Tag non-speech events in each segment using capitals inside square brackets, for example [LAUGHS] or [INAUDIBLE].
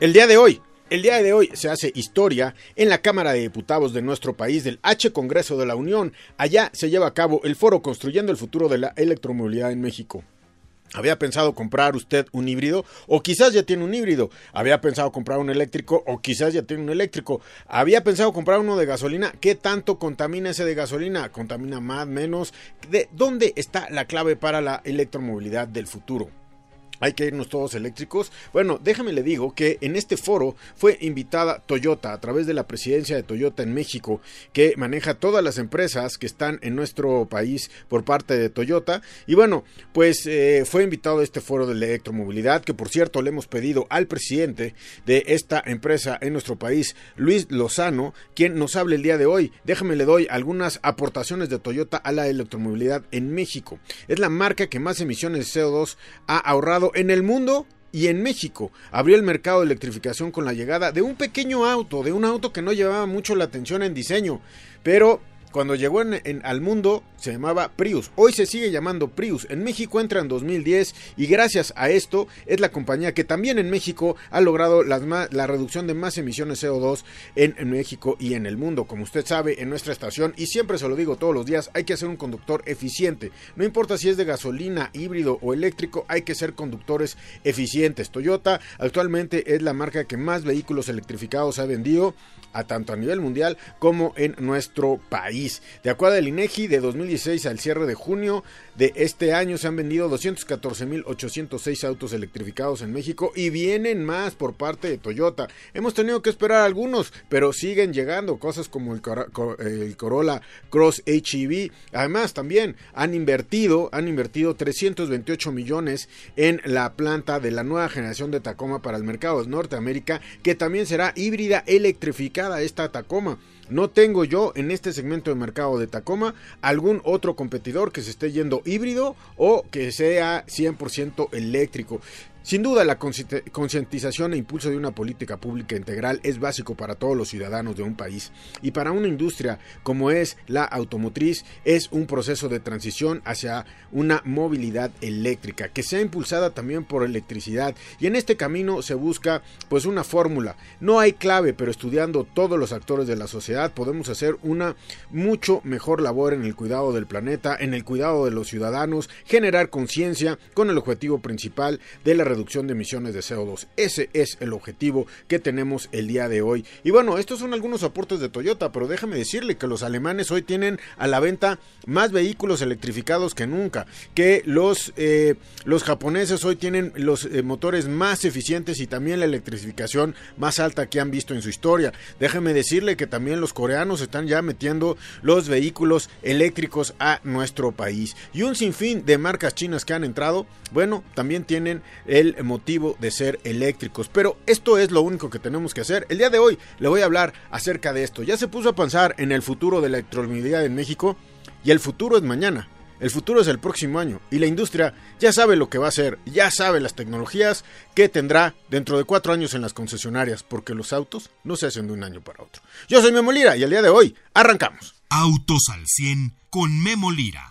El día de hoy, el día de hoy se hace historia en la Cámara de Diputados de nuestro país del H Congreso de la Unión. Allá se lleva a cabo el foro Construyendo el futuro de la electromovilidad en México. ¿Había pensado comprar usted un híbrido? O quizás ya tiene un híbrido. ¿Había pensado comprar un eléctrico? O quizás ya tiene un eléctrico. ¿Había pensado comprar uno de gasolina? ¿Qué tanto contamina ese de gasolina? ¿Contamina más, menos? ¿De dónde está la clave para la electromovilidad del futuro? Hay que irnos todos eléctricos. Bueno, déjame le digo que en este foro fue invitada Toyota a través de la presidencia de Toyota en México, que maneja todas las empresas que están en nuestro país por parte de Toyota. Y bueno, pues eh, fue invitado a este foro de la electromovilidad, que por cierto le hemos pedido al presidente de esta empresa en nuestro país, Luis Lozano, quien nos hable el día de hoy. Déjame le doy algunas aportaciones de Toyota a la electromovilidad en México. Es la marca que más emisiones de CO2 ha ahorrado en el mundo y en México. Abrió el mercado de electrificación con la llegada de un pequeño auto, de un auto que no llevaba mucho la atención en diseño, pero cuando llegó en, al mundo se llamaba Prius. Hoy se sigue llamando Prius. En México entra en 2010 y gracias a esto es la compañía que también en México ha logrado la reducción de más emisiones CO2 en, en, México y en el mundo. Como usted sabe, en nuestra estación, y siempre se lo digo todos los días, hay que ser un conductor eficiente. No importa si es de gasolina, híbrido o eléctrico, hay que ser conductores eficientes. Toyota actualmente es la marca que más vehículos electrificados ha vendido a tanto a nivel mundial como en nuestro país. De acuerdo al INEGI, de 2016 al cierre de junio de este año se han vendido 214.806 autos electrificados en México y vienen más por parte de Toyota. Hemos tenido que esperar algunos, pero siguen llegando cosas como el, el Corolla Cross HEV. Además, también han invertido, han invertido 328 millones en la planta de la nueva generación de Tacoma para el mercado de Norteamérica, que también será híbrida electrificada esta Tacoma. No tengo yo en este segmento de mercado de Tacoma algún otro competidor que se esté yendo híbrido o que sea 100% eléctrico. Sin duda, la concientización e impulso de una política pública integral es básico para todos los ciudadanos de un país y para una industria como es la automotriz es un proceso de transición hacia una movilidad eléctrica que sea impulsada también por electricidad y en este camino se busca pues una fórmula. No hay clave, pero estudiando todos los actores de la sociedad podemos hacer una mucho mejor labor en el cuidado del planeta, en el cuidado de los ciudadanos, generar conciencia con el objetivo principal de la reducción de emisiones de CO2. Ese es el objetivo que tenemos el día de hoy. Y bueno, estos son algunos aportes de Toyota, pero déjame decirle que los alemanes hoy tienen a la venta más vehículos electrificados que nunca, que los, eh, los japoneses hoy tienen los eh, motores más eficientes y también la electrificación más alta que han visto en su historia. Déjeme decirle que también los coreanos están ya metiendo los vehículos eléctricos a nuestro país. Y un sinfín de marcas chinas que han entrado, bueno, también tienen el motivo de ser eléctricos. Pero esto es lo único que tenemos que hacer. El día de hoy le voy a hablar acerca de esto. Ya se puso a pensar en el futuro de la electromovilidad en México y el futuro es mañana. El futuro es el próximo año y la industria ya sabe lo que va a hacer, ya sabe las tecnologías que tendrá dentro de cuatro años en las concesionarias, porque los autos no se hacen de un año para otro. Yo soy Memo Lira y el día de hoy arrancamos. Autos al 100 con Memo Lira.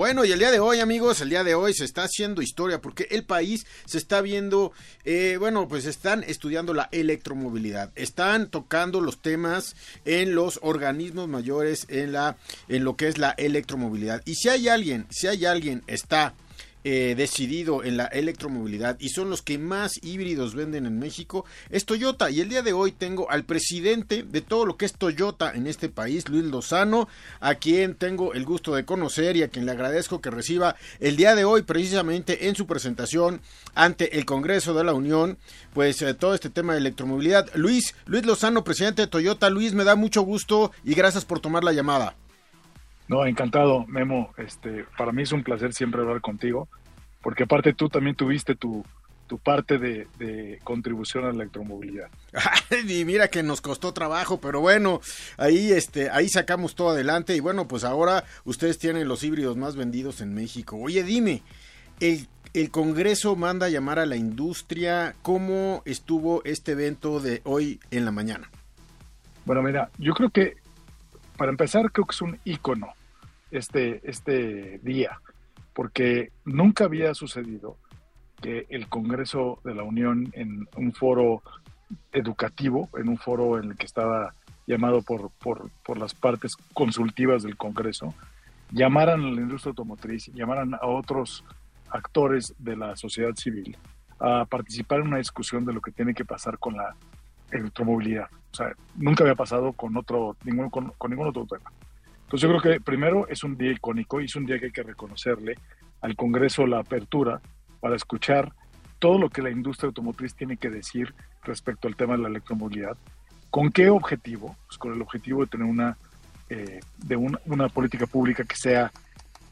Bueno, y el día de hoy, amigos, el día de hoy se está haciendo historia porque el país se está viendo, eh, bueno, pues están estudiando la electromovilidad, están tocando los temas en los organismos mayores en la, en lo que es la electromovilidad. Y si hay alguien, si hay alguien está eh, decidido en la electromovilidad y son los que más híbridos venden en México es Toyota. Y el día de hoy tengo al presidente de todo lo que es Toyota en este país, Luis Lozano, a quien tengo el gusto de conocer y a quien le agradezco que reciba el día de hoy precisamente en su presentación ante el Congreso de la Unión, pues eh, todo este tema de electromovilidad. Luis, Luis Lozano, presidente de Toyota. Luis, me da mucho gusto y gracias por tomar la llamada. No, encantado, Memo. Este, para mí es un placer siempre hablar contigo, porque aparte tú también tuviste tu, tu parte de, contribución a la electromovilidad. [LAUGHS] y mira que nos costó trabajo, pero bueno, ahí este, ahí sacamos todo adelante y bueno, pues ahora ustedes tienen los híbridos más vendidos en México. Oye, dime, el, el Congreso manda a llamar a la industria, ¿cómo estuvo este evento de hoy en la mañana? Bueno, mira, yo creo que para empezar creo que es un ícono este, este día, porque nunca había sucedido que el Congreso de la Unión en un foro educativo, en un foro en el que estaba llamado por, por, las partes consultivas del Congreso, llamaran a la industria automotriz, llamaran a otros actores de la sociedad civil a participar en una discusión de lo que tiene que pasar con la electromovilidad. O sea, nunca había pasado con otro, ningún, con, con ningún otro tema. Entonces yo creo que primero es un día icónico y es un día que hay que reconocerle al Congreso la apertura para escuchar todo lo que la industria automotriz tiene que decir respecto al tema de la electromovilidad. ¿Con qué objetivo? Pues con el objetivo de tener una, eh, de una política pública que sea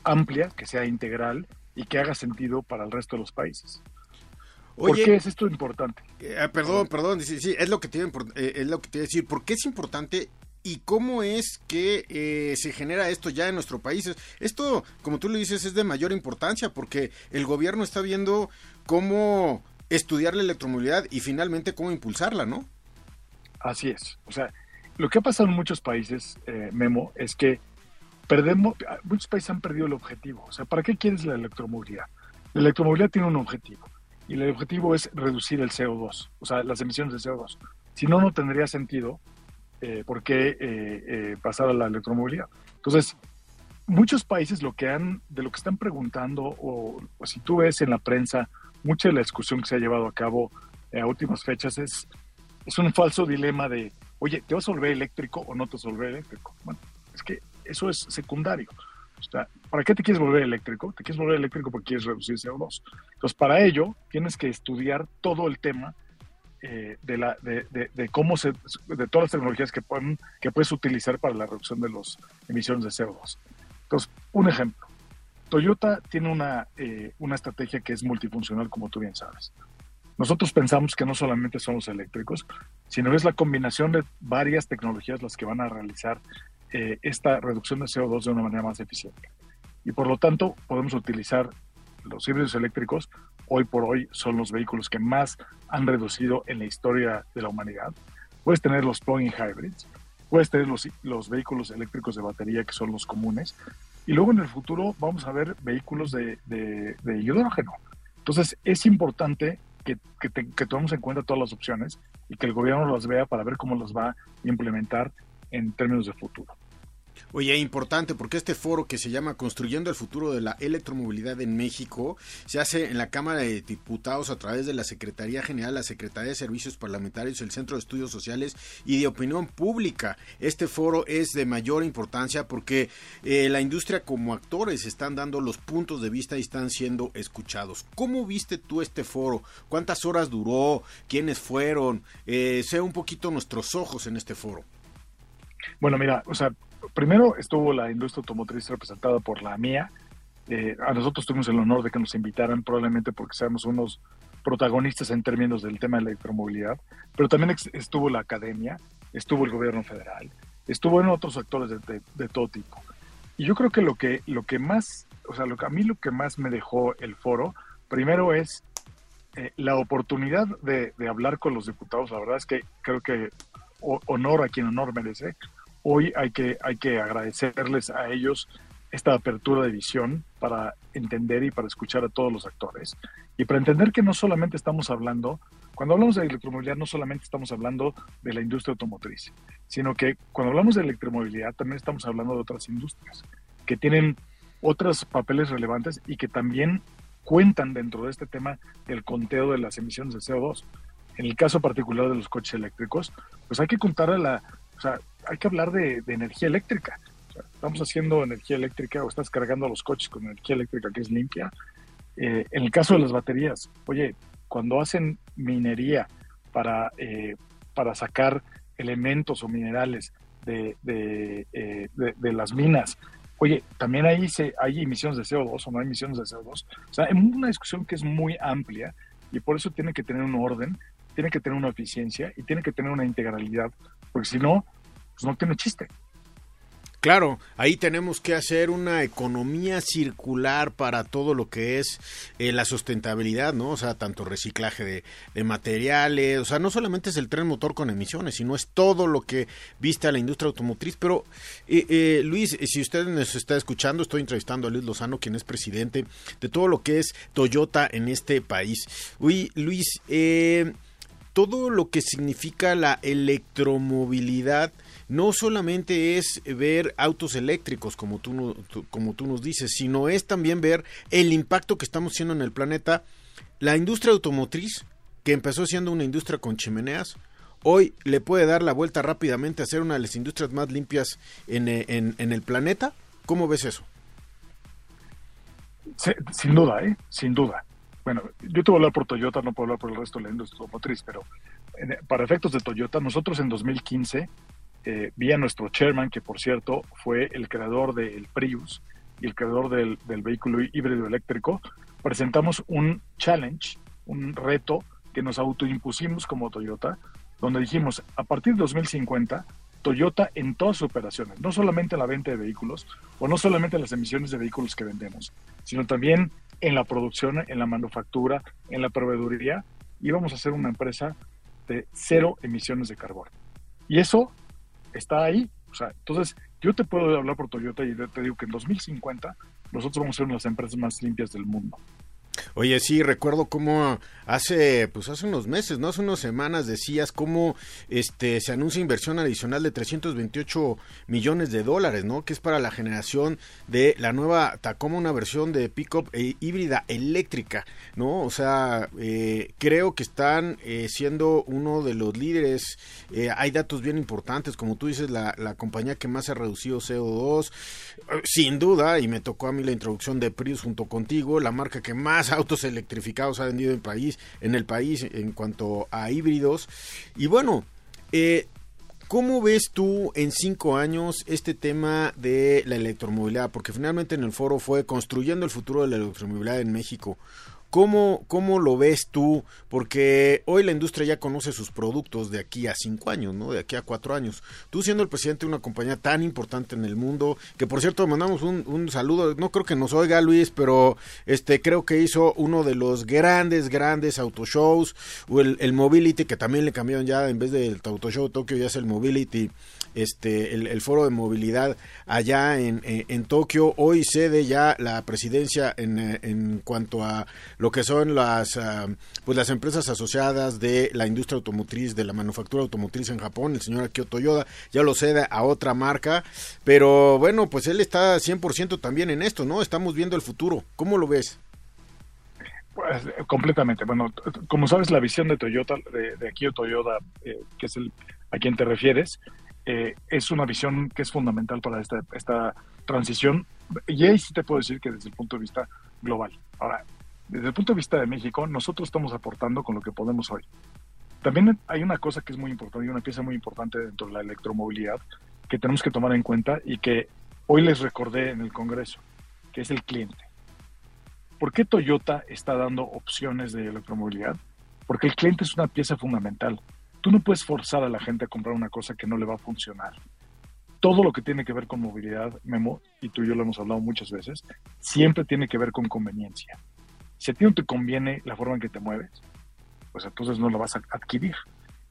amplia, que sea integral y que haga sentido para el resto de los países. ¿Por qué es esto importante? Eh, ah, perdón, perdón, sí, sí, es lo que te eh, es lo que te iba a decir. ¿Por qué es importante y cómo es que eh, se genera esto ya en nuestro país. Esto, como tú lo dices, es de mayor importancia porque el gobierno está viendo cómo estudiar la electromovilidad y finalmente cómo impulsarla, ¿no? Así es. O sea, lo que ha pasado en muchos países, eh, Memo, es que perdemos, muchos países han perdido el objetivo. O sea, ¿para qué quieres la electromovilidad? La electromovilidad tiene un objetivo y el objetivo es reducir el CO2, o sea, las emisiones de CO2. Si no, no tendría sentido eh, por qué eh, eh, pasar a la electromovilidad. Entonces, muchos países lo que han, de lo que están preguntando, o, si tú ves en la prensa, mucha de la discusión que se ha llevado a cabo a últimas fechas es, es un falso dilema de, oye, ¿te vas a volver eléctrico o no te vas a volver eléctrico? Bueno, es que eso es secundario. O sea, ¿para qué te quieres volver eléctrico? Te quieres volver eléctrico porque quieres reducir CO2. Entonces, para ello, tienes que estudiar todo el tema eh, de, la, de, de, cómo se, de todas las tecnologías que, pueden, que puedes utilizar para la reducción de las emisiones de CO2. Entonces, un ejemplo. Toyota tiene una, eh, una estrategia que es multifuncional, como tú bien sabes. Nosotros pensamos que no solamente son los eléctricos, sino es la combinación de varias tecnologías las que van a realizar eh, esta reducción de CO2 de una manera más eficiente. Y por lo tanto, podemos utilizar los híbridos eléctricos hoy por hoy son los vehículos que más han reducido en la historia de la humanidad. Puedes tener los plug-in hybrids, puedes tener los, los, vehículos eléctricos de batería que son los comunes, y luego en el futuro vamos a ver vehículos de, hidrógeno. Entonces es importante que, que, que tomemos en cuenta todas las opciones y que el gobierno las vea para ver cómo las va a implementar en términos de futuro. Oye, importante porque este foro que se llama Construyendo el futuro de la electromovilidad en México se hace en la Cámara de Diputados a través de la Secretaría General, la Secretaría de Servicios Parlamentarios, el Centro de Estudios Sociales y de Opinión Pública. Este foro es de mayor importancia porque eh, la industria como actores están dando los puntos de vista y están siendo escuchados. ¿Cómo viste tú este foro? ¿Cuántas horas duró? ¿Quiénes fueron? Eh, sea un poquito nuestros ojos en este foro. Bueno, mira, o sea, primero estuvo la industria automotriz representada por la mía. Eh, a nosotros tuvimos el honor de que nos invitaran, probablemente porque seamos unos protagonistas en términos del tema de la electromovilidad, pero también estuvo la academia, estuvo el gobierno federal, estuvo en otros actores de, todo tipo. Y yo creo que lo que, lo que más, o sea, lo que, a mí lo que más me dejó el foro, primero es eh, la oportunidad de, de, hablar con los diputados. La verdad es que creo que honor a quien honor merece hoy hay que, hay que agradecerles a ellos esta apertura de visión para entender y para escuchar a todos los actores y para entender que no solamente estamos hablando, cuando hablamos de electromovilidad no solamente estamos hablando de la industria automotriz, sino que cuando hablamos de electromovilidad también estamos hablando de otras industrias que tienen otros papeles relevantes y que también cuentan dentro de este tema del conteo de las emisiones de CO2. En el caso particular de los coches eléctricos, pues hay que contar a la, o sea, hay que hablar de, energía eléctrica. estamos haciendo energía eléctrica o estás cargando los coches con energía eléctrica que es limpia. Eh, en el caso de las baterías, oye, cuando hacen minería para, eh, para sacar elementos o minerales de, de, eh, de, las minas oye, también ahí se, hay emisiones de CO2 o no hay emisiones de CO2. O sea, es una discusión que es muy amplia y por eso tiene que tener un orden, tiene que tener una eficiencia y tiene que tener una integralidad, porque si no, pues no tiene chiste. Claro, ahí tenemos que hacer una economía circular para todo lo que es eh, la sustentabilidad, ¿no? O sea, tanto reciclaje de, materiales, o sea, no solamente es el tren motor con emisiones, sino es todo lo que viste a la industria automotriz. Pero, eh, eh, Luis, si usted nos está escuchando, estoy entrevistando a Luis Lozano, quien es presidente de todo lo que es Toyota en este país. Uy, Luis, todo lo que significa la electromovilidad, no solamente es ver autos eléctricos, como tú, como tú nos dices, sino es también ver el impacto que estamos haciendo en el planeta. La industria automotriz, que empezó siendo una industria con chimeneas, hoy le puede dar la vuelta rápidamente a ser una de las industrias más limpias en, el planeta. ¿Cómo ves eso? sin duda, ¿eh? Sin duda. Bueno, yo te voy a hablar por Toyota, no puedo hablar por el resto de la industria automotriz, pero para efectos de Toyota, nosotros en 2015 eh, vía nuestro chairman, que por cierto fue el creador del Prius y el creador del, vehículo híbrido eléctrico, presentamos un challenge, un reto que nos autoimpusimos como Toyota, donde dijimos, a partir de 2050, Toyota en todas sus operaciones, no solamente la venta de vehículos o no solamente las emisiones de vehículos que vendemos, sino también en la producción, en la manufactura, en la proveeduría, íbamos a ser una empresa de cero emisiones de carbono. Y eso está ahí. O sea, entonces yo te puedo hablar por Toyota y te digo que en 2050 nosotros vamos a ser una de las empresas más limpias del mundo. Oye, sí, recuerdo cómo hace, pues hace unos meses, ¿no? Hace unas semanas decías cómo este, se anuncia inversión adicional de 328 millones de dólares, ¿no? Que es para la generación de la nueva Tacoma, una versión de pickup e híbrida eléctrica, ¿no? O sea, eh, creo que están eh, siendo uno de los líderes. Eh, hay datos bien importantes, como tú dices, la, la compañía que más ha reducido CO2, sin duda, y me tocó a mí la introducción de Prius junto contigo, la marca que más autos electrificados ha vendido en, país, en el país en cuanto a híbridos. Y bueno, eh, ¿Cómo ves tú en cinco años este tema de la electromovilidad? Porque finalmente en el foro fue construyendo el futuro de la electromovilidad en México. ¿Cómo, ¿Cómo lo ves tú? Porque hoy la industria ya conoce sus productos de aquí a cinco años, ¿no? De aquí a cuatro años. Tú siendo el presidente de una compañía tan importante en el mundo, que por cierto mandamos un, un saludo, no creo que nos oiga Luis, pero este creo que hizo uno de los grandes, grandes autoshows, o el, el Mobility, que también le cambiaron ya, en vez del Autoshow Tokio, ya es el Mobility este el, foro de movilidad allá en, en, Tokio. Hoy cede ya la presidencia en, en cuanto a lo que son las ah, pues las empresas asociadas de la industria automotriz, de la manufactura automotriz en Japón, el señor Akio Toyoda, ya lo cede a otra marca, pero bueno, pues él está 100% también en esto, ¿no? Estamos viendo el futuro. ¿Cómo lo ves? Pues, completamente. Bueno, como sabes, la visión de Toyota, de, de Akio Toyoda, eh, que es el a quien te refieres, eh, es una visión que es fundamental para esta, esta transición. Y ahí sí te puedo decir que desde el punto de vista global. Ahora, desde el punto de vista de México, nosotros estamos aportando con lo que podemos hoy. También hay una cosa que es muy importante y una pieza muy importante dentro de la electromovilidad que tenemos que tomar en cuenta y que hoy les recordé en el Congreso, que es el cliente. ¿Por qué Toyota está dando opciones de electromovilidad? Porque el cliente es una pieza fundamental. No puedes forzar a la gente a comprar una cosa que no le va a funcionar. Todo lo que tiene que ver con movilidad, Memo, y tú y yo lo hemos hablado muchas veces, siempre tiene que ver con conveniencia. Si a ti no te conviene la forma en que te mueves, pues entonces no la vas a adquirir.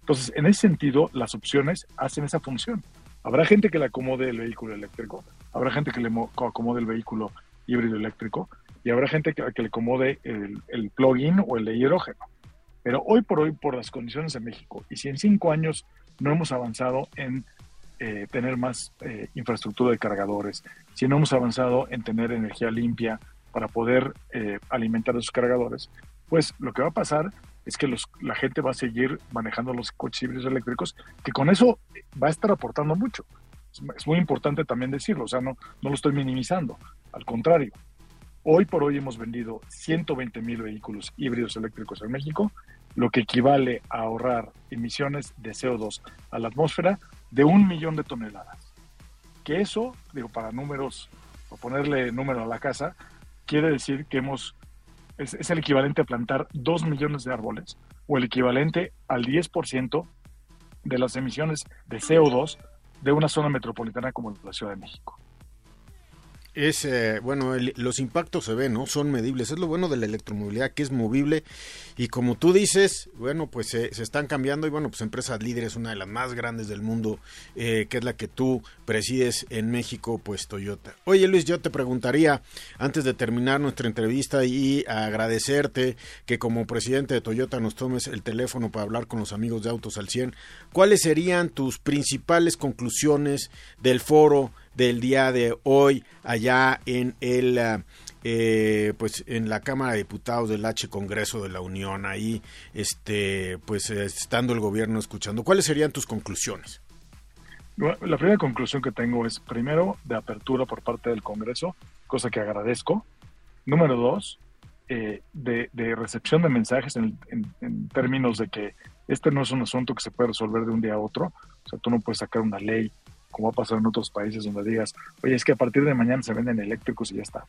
Entonces, en ese sentido, las opciones hacen esa función. Habrá gente que le acomode el vehículo eléctrico, habrá gente que le acomode el vehículo híbrido eléctrico y habrá gente que, le acomode el, el plug-in o el de hidrógeno. Pero hoy por hoy, por las condiciones de México, y si en cinco años no hemos avanzado en eh, tener más eh, infraestructura de cargadores, si no hemos avanzado en tener energía limpia para poder eh, alimentar esos cargadores, pues lo que va a pasar es que los, la gente va a seguir manejando los coches híbridos eléctricos, que con eso va a estar aportando mucho. Es, muy importante también decirlo, o sea, no, no lo estoy minimizando, al contrario. Hoy por hoy hemos vendido 120 mil vehículos híbridos eléctricos en México lo que equivale a ahorrar emisiones de CO2 a la atmósfera de un millón de toneladas. Que eso, digo, para números por ponerle número a la casa, quiere decir que hemos, es, es el equivalente a plantar 2 millones de árboles o el equivalente al 10% de las emisiones de CO2 de una zona metropolitana como la Ciudad de México es, eh, bueno, los impactos se ven, ¿no? Son medibles. Es lo bueno de la electromovilidad, que es movible. Y como tú dices, bueno, pues se están cambiando. Y bueno, pues Empresas Líderes, una de las más grandes del mundo, eh, que es la que tú presides en México, pues Toyota. Oye, Luis, yo te preguntaría, antes de terminar nuestra entrevista y agradecerte que como presidente de Toyota nos tomes el teléfono para hablar con los amigos de Autos al 100, ¿cuáles serían tus principales conclusiones del foro? Del día de hoy allá en el eh, pues en la Cámara de Diputados del H Congreso de la Unión ahí este pues estando el gobierno escuchando. Cuáles serían tus conclusiones la primera conclusión que tengo es primero de apertura por parte del Congreso cosa que agradezco. Número dos eh, de, recepción de mensajes en, en términos de que este no es un asunto que se puede resolver de un día a otro. O sea tú no puedes sacar una ley como ha pasado en otros países donde digas, oye, es que a partir de mañana se venden eléctricos y ya está,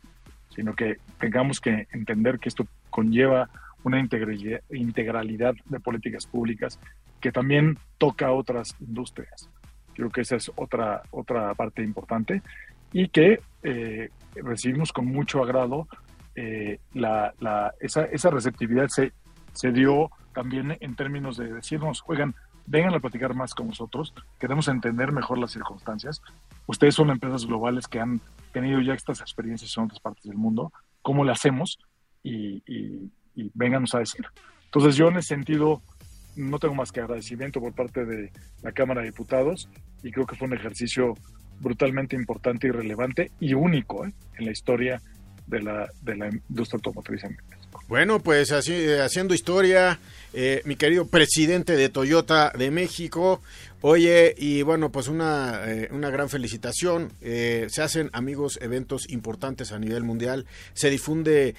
sino que tengamos que entender que esto conlleva una integralidad de políticas públicas que también toca otras industrias. Creo que esa es otra, otra parte importante y que eh, recibimos con mucho agrado eh, la, la, esa, esa receptividad se, se dio también en términos de decirnos, oigan, vengan a platicar más con nosotros, queremos entender mejor las circunstancias. Ustedes son empresas globales que han tenido ya estas experiencias en otras partes del mundo, ¿cómo le hacemos? Y, y, y vénganos a decir. Entonces yo en ese sentido no tengo más que agradecimiento por parte de la Cámara de Diputados y creo que fue un ejercicio brutalmente importante y relevante y único ¿eh? en la historia de la, de la industria automotriz en bueno, pues así, eh, haciendo historia, eh, mi querido presidente de Toyota de México. Oye, y bueno, pues una, eh, una gran felicitación. se hacen, amigos, eventos importantes a nivel mundial. Se difunde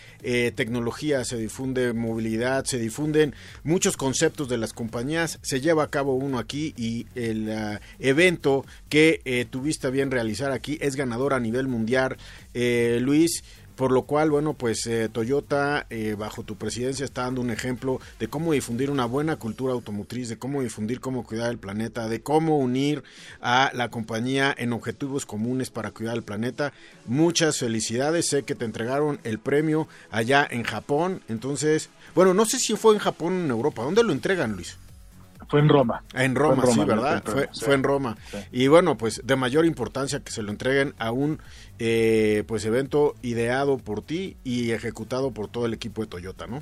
tecnología, se difunde movilidad, se difunden muchos conceptos de las compañías. Se lleva a cabo uno aquí y el evento que tuviste bien realizar aquí es ganador a nivel mundial. Luis, por lo cual, bueno, pues eh, Toyota, eh, bajo tu presidencia, está dando un ejemplo de cómo difundir una buena cultura automotriz, de cómo difundir cómo cuidar el planeta, de cómo unir a la compañía en objetivos comunes para cuidar el planeta. Muchas felicidades, sé que te entregaron el premio allá en Japón, entonces, bueno, no sé si fue en Japón o en Europa, ¿dónde lo entregan, Luis? Fue en Roma. En Roma, sí, ¿verdad? Fue, en Roma. Y bueno, pues de mayor importancia que se lo entreguen a un eh, pues evento ideado por ti y ejecutado por todo el equipo de Toyota, ¿no?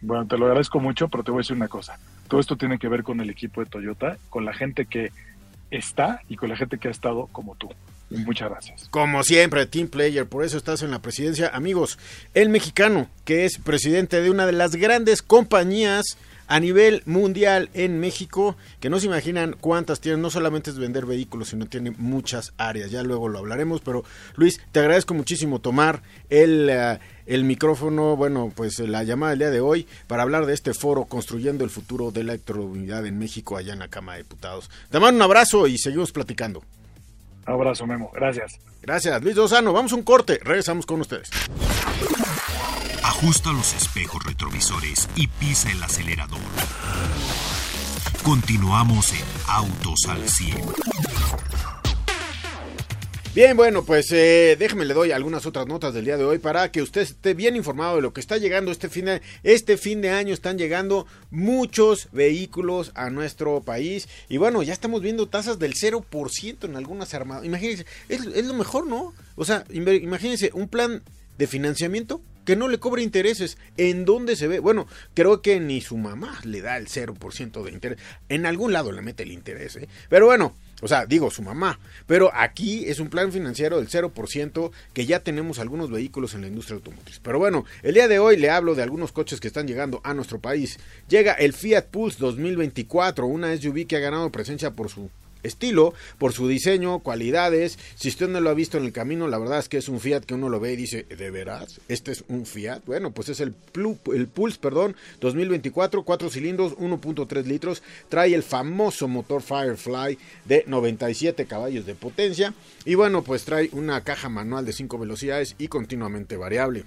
Bueno, te lo agradezco mucho, pero te voy a decir una cosa. Todo esto tiene que ver con el equipo de Toyota, con la gente que está y con la gente que ha estado como tú. Muchas gracias. Como siempre, Team Player, por eso estás en la presidencia. Amigos, el mexicano, que es presidente de una de las grandes compañías a nivel mundial en México, que no se imaginan cuántas tienen, no solamente es vender vehículos, sino tiene muchas áreas, ya luego lo hablaremos, pero Luis, te agradezco muchísimo tomar el, eh, el micrófono, bueno, pues la llamada del día de hoy para hablar de este foro Construyendo el futuro de la electromovilidad en México allá en la Cámara de Diputados. Te mando un abrazo y seguimos platicando. Abrazo, Memo. Gracias. Gracias, Luis Lozano. Vamos a un corte. Regresamos con ustedes. Ajusta los espejos retrovisores y pisa el acelerador. Continuamos en Autos al 100. Bien, bueno, pues eh, déjeme le doy algunas otras notas del día de hoy para que usted esté bien informado de lo que está llegando este fin de, este fin de año. Están llegando muchos vehículos a nuestro país y bueno, ya estamos viendo tasas del 0% en algunas armadas. Imagínense, es, lo mejor, ¿no? O sea, imagínense un plan de financiamiento que no le cobre intereses. ¿En dónde se ve? Bueno, creo que ni su mamá le da el 0% de interés. En algún lado le mete el interés, ¿eh? Pero bueno, o sea, digo su mamá. Pero aquí es un plan financiero del 0% que ya tenemos algunos vehículos en la industria automotriz. Pero bueno, el día de hoy le hablo de algunos coches que están llegando a nuestro país. Llega el Fiat Pulse 2024, una SUV que ha ganado presencia por su estilo, por su diseño, cualidades. Si usted no lo ha visto en el camino, la verdad es que es un Fiat que uno lo ve y dice, ¿de veras? ¿Este es un Fiat? Bueno, pues es el, el Pulse, perdón, 2024, 4 cilindros, 1.3 litros. Trae el famoso motor Firefly de 97 caballos de potencia. Y bueno, pues trae una caja manual de 5 velocidades y continuamente variable.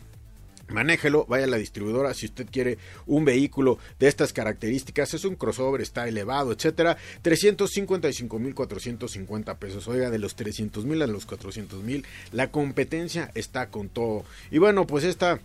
Manéjelo, vaya a la distribuidora si usted quiere un vehículo de estas características, es un crossover, está elevado, etcétera, 355.450 pesos. Oiga, de los 300 mil a los 400 mil, la competencia está con todo. Y bueno, pues esta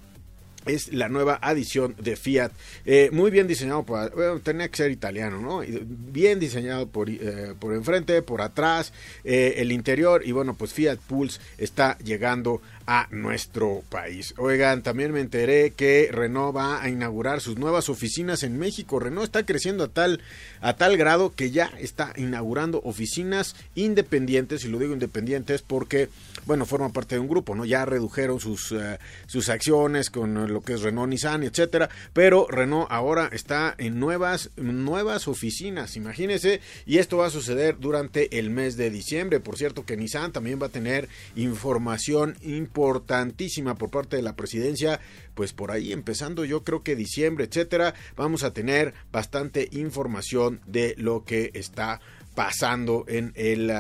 es la nueva adición de Fiat. Eh, muy bien diseñado, por, tenía que ser italiano, ¿no? Bien diseñado por, eh, por enfrente, por atrás, eh, el interior y bueno, pues Fiat Pulse está llegando a nuestro país. Oigan, también me enteré que Renault va a inaugurar sus nuevas oficinas en México. Renault está creciendo a tal, a tal grado que ya está inaugurando oficinas independientes, y lo digo independientes porque, bueno, forma parte de un grupo, ¿no? Ya redujeron sus, eh, sus acciones con lo que es Renault, Nissan, etcétera, pero Renault ahora está en nuevas, nuevas oficinas, imagínense, y esto va a suceder durante el mes de diciembre. Por cierto que Nissan también va a tener información importante importantísima por parte de la presidencia, pues por ahí empezando yo creo que diciembre, etcétera, vamos a tener bastante información de lo que está pasando en el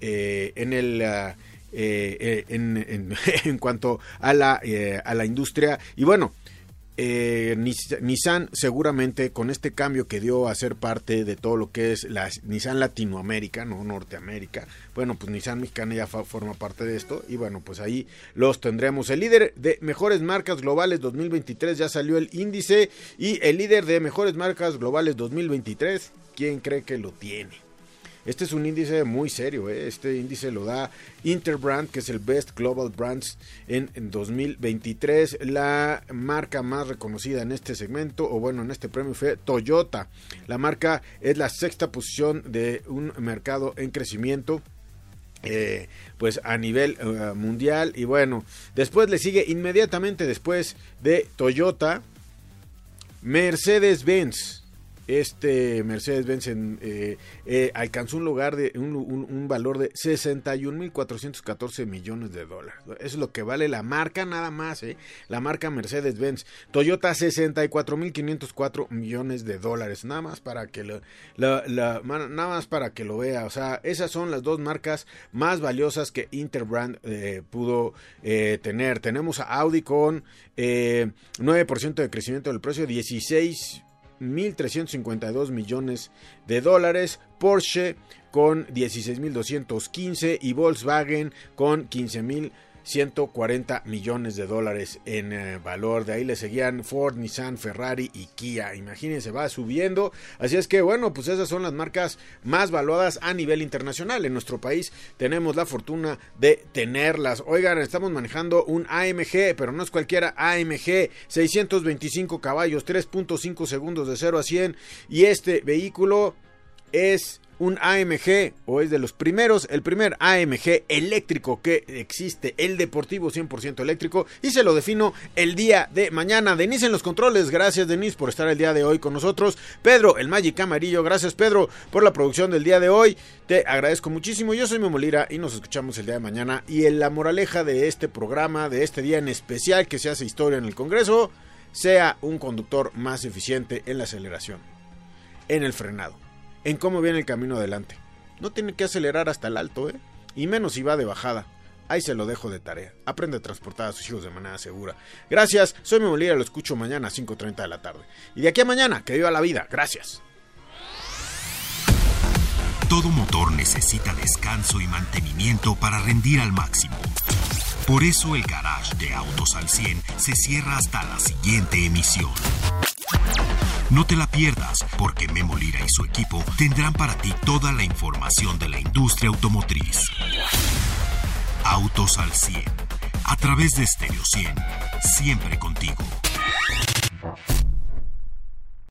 eh, en el uh, eh, en, [LAUGHS] en, cuanto a la, eh, a la industria. Y bueno eh, Nissan seguramente con este cambio que dio a ser parte de todo lo que es Nissan Latinoamérica, no Norteamérica, bueno, pues Nissan Mexicana ya forma parte de esto y bueno, pues ahí los tendremos. El líder de mejores marcas globales 2023 ya salió el índice y el líder de mejores marcas globales 2023, ¿quién cree que lo tiene? Este es un índice muy serio, ¿eh? este índice lo da Interbrand, que es el Best Global Brands en, 2023. La marca más reconocida en este segmento, o bueno, en este premio fue Toyota. La marca es la sexta posición de un mercado en crecimiento. Eh, pues a nivel eh, mundial y bueno después le sigue inmediatamente después de Toyota Mercedes-Benz este Mercedes-Benz eh, eh, alcanzó un lugar de un, valor de 61.414 millones de dólares. Es lo que vale la marca nada más, eh, la marca Mercedes-Benz. Toyota 64.504 millones de dólares, nada más para que lo, nada más para que lo vea. O sea, esas son las dos marcas más valiosas que Interbrand pudo tener. Tenemos a Audi con 9% de crecimiento del precio, 16 1.352 millones de dólares, Porsche con 16.215 y Volkswagen con 15.000 140 millones de dólares en eh, valor. De ahí le seguían Ford, Nissan, Ferrari y Kia. Imagínense, va subiendo. Así es que, bueno, pues esas son las marcas más valuadas a nivel internacional. En nuestro país tenemos la fortuna de tenerlas. Oigan, estamos manejando un AMG, pero no es cualquiera AMG. 625 caballos, 3.5 segundos de 0 a 100. Y este vehículo es un AMG o es de los primeros, el primer AMG eléctrico que existe, el deportivo 100% eléctrico y se lo defino el día de mañana. Denise en los controles, gracias Denise por estar el día de hoy con nosotros. Pedro, el Magic Amarillo, gracias Pedro por la producción del día de hoy. Te agradezco muchísimo. Yo soy Memolira y nos escuchamos el día de mañana. Y en la moraleja de este programa, de este día en especial que se hace historia en el Congreso, sea un conductor más eficiente en la aceleración, en el frenado en cómo viene el camino adelante. No tiene que acelerar hasta el alto, ¿eh? Y menos si va de bajada. Ahí se lo dejo de tarea. Aprende a transportar a sus hijos de manera segura. Gracias, soy Memolira, lo escucho mañana a 5.30 de la tarde. Y de aquí a mañana, que viva la vida. Gracias. Todo motor necesita descanso y mantenimiento para rendir al máximo. Por eso el garage de Autos al 100 se cierra hasta la siguiente emisión. No te la pierdas, porque Memo Lira y su equipo tendrán para ti toda la información de la industria automotriz. Autos al 100, a través de Stereo 100, siempre contigo.